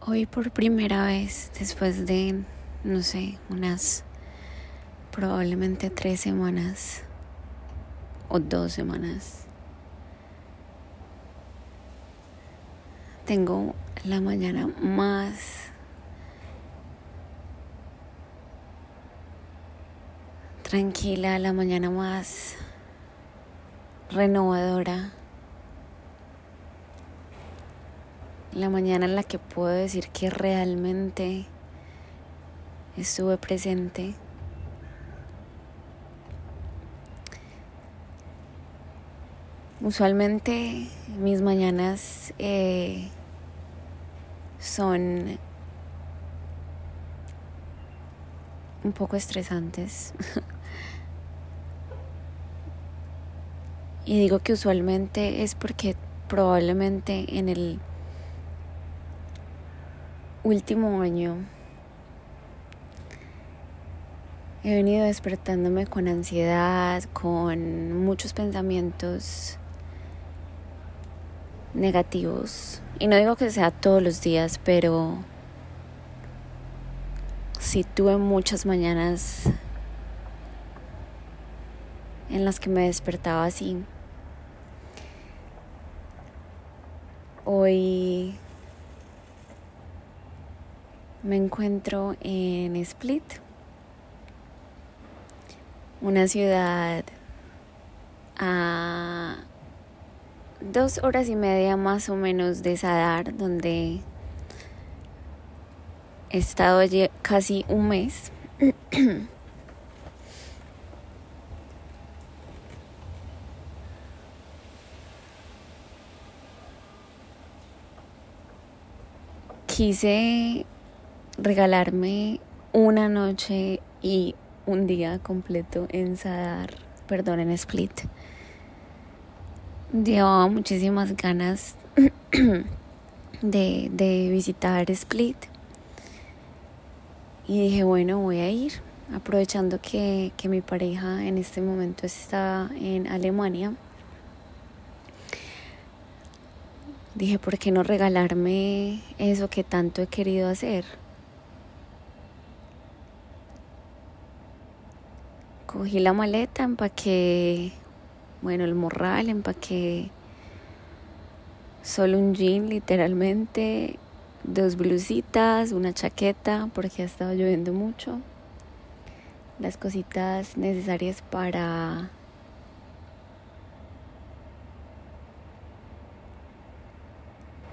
Hoy por primera vez, después de, no sé, unas probablemente tres semanas o dos semanas, tengo la mañana más tranquila, la mañana más renovadora la mañana en la que puedo decir que realmente estuve presente. Usualmente mis mañanas eh, son un poco estresantes. y digo que usualmente es porque probablemente en el último año he venido despertándome con ansiedad, con muchos pensamientos negativos. Y no digo que sea todos los días, pero sí tuve muchas mañanas en las que me despertaba así. Hoy me encuentro en Split, una ciudad a dos horas y media más o menos de Sadar, donde he estado allí casi un mes. Quise regalarme una noche y un día completo en Sadar, perdón, en Split. Llevaba muchísimas ganas de, de visitar Split y dije, bueno, voy a ir, aprovechando que, que mi pareja en este momento está en Alemania. Dije, ¿por qué no regalarme eso que tanto he querido hacer? Cogí la maleta, empaqué, bueno, el morral, empaqué solo un jean literalmente, dos blusitas, una chaqueta porque ha estado lloviendo mucho, las cositas necesarias para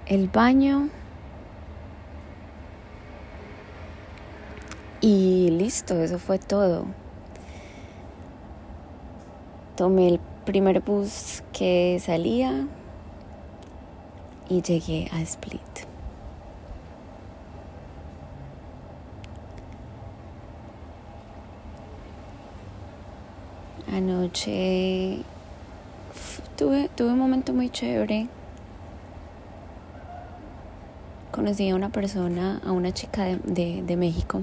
el baño. Y listo, eso fue todo tomé el primer bus que salía y llegué a Split. Anoche tuve, tuve un momento muy chévere. Conocí a una persona, a una chica de, de México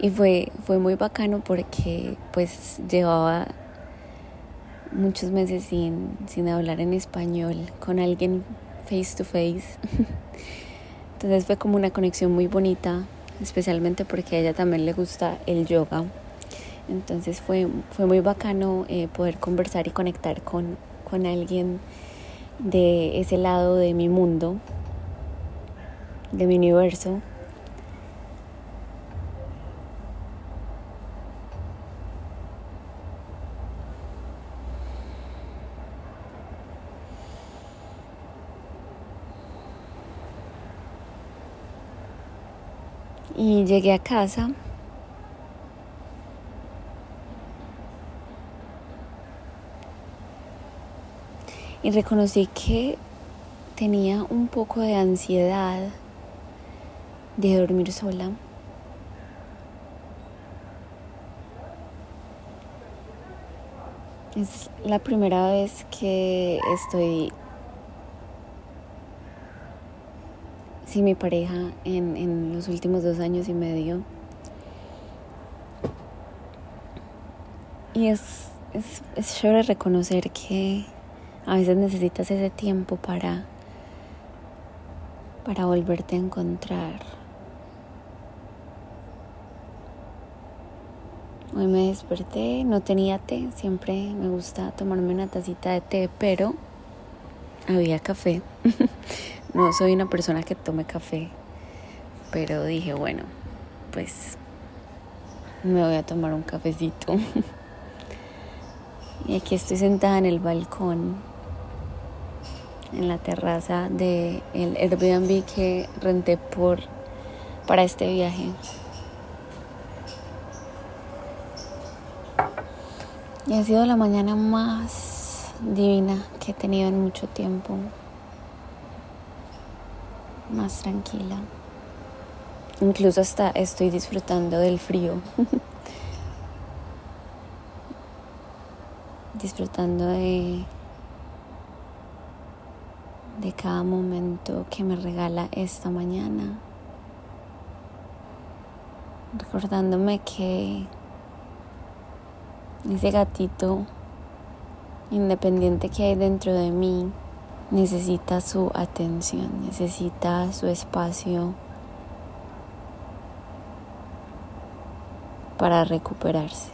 y fue, fue muy bacano porque pues llevaba muchos meses sin, sin hablar en español con alguien face to face. Entonces fue como una conexión muy bonita, especialmente porque a ella también le gusta el yoga. Entonces fue, fue muy bacano eh, poder conversar y conectar con, con alguien de ese lado de mi mundo, de mi universo. Y llegué a casa. Y reconocí que tenía un poco de ansiedad de dormir sola. Es la primera vez que estoy sí, mi pareja en, en los últimos dos años y medio. Y es, es, es chévere reconocer que a veces necesitas ese tiempo para para volverte a encontrar. Hoy me desperté, no tenía té, siempre me gusta tomarme una tacita de té, pero había café. no soy una persona que tome café, pero dije, bueno, pues me voy a tomar un cafecito. y aquí estoy sentada en el balcón, en la terraza del el Airbnb que renté por para este viaje. Y ha sido la mañana más divina que he tenido en mucho tiempo. Más tranquila. Incluso hasta estoy disfrutando del frío. disfrutando de de cada momento que me regala esta mañana. Recordándome que ese gatito independiente que hay dentro de mí necesita su atención, necesita su espacio para recuperarse.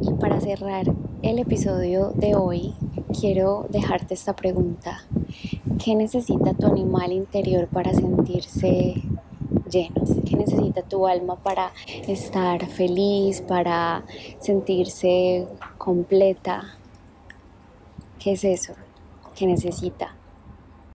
Y para cerrar el episodio de hoy, quiero dejarte esta pregunta. ¿Qué necesita tu animal interior para sentirse llenos, que necesita tu alma para estar feliz, para sentirse completa. ¿Qué es eso que necesita?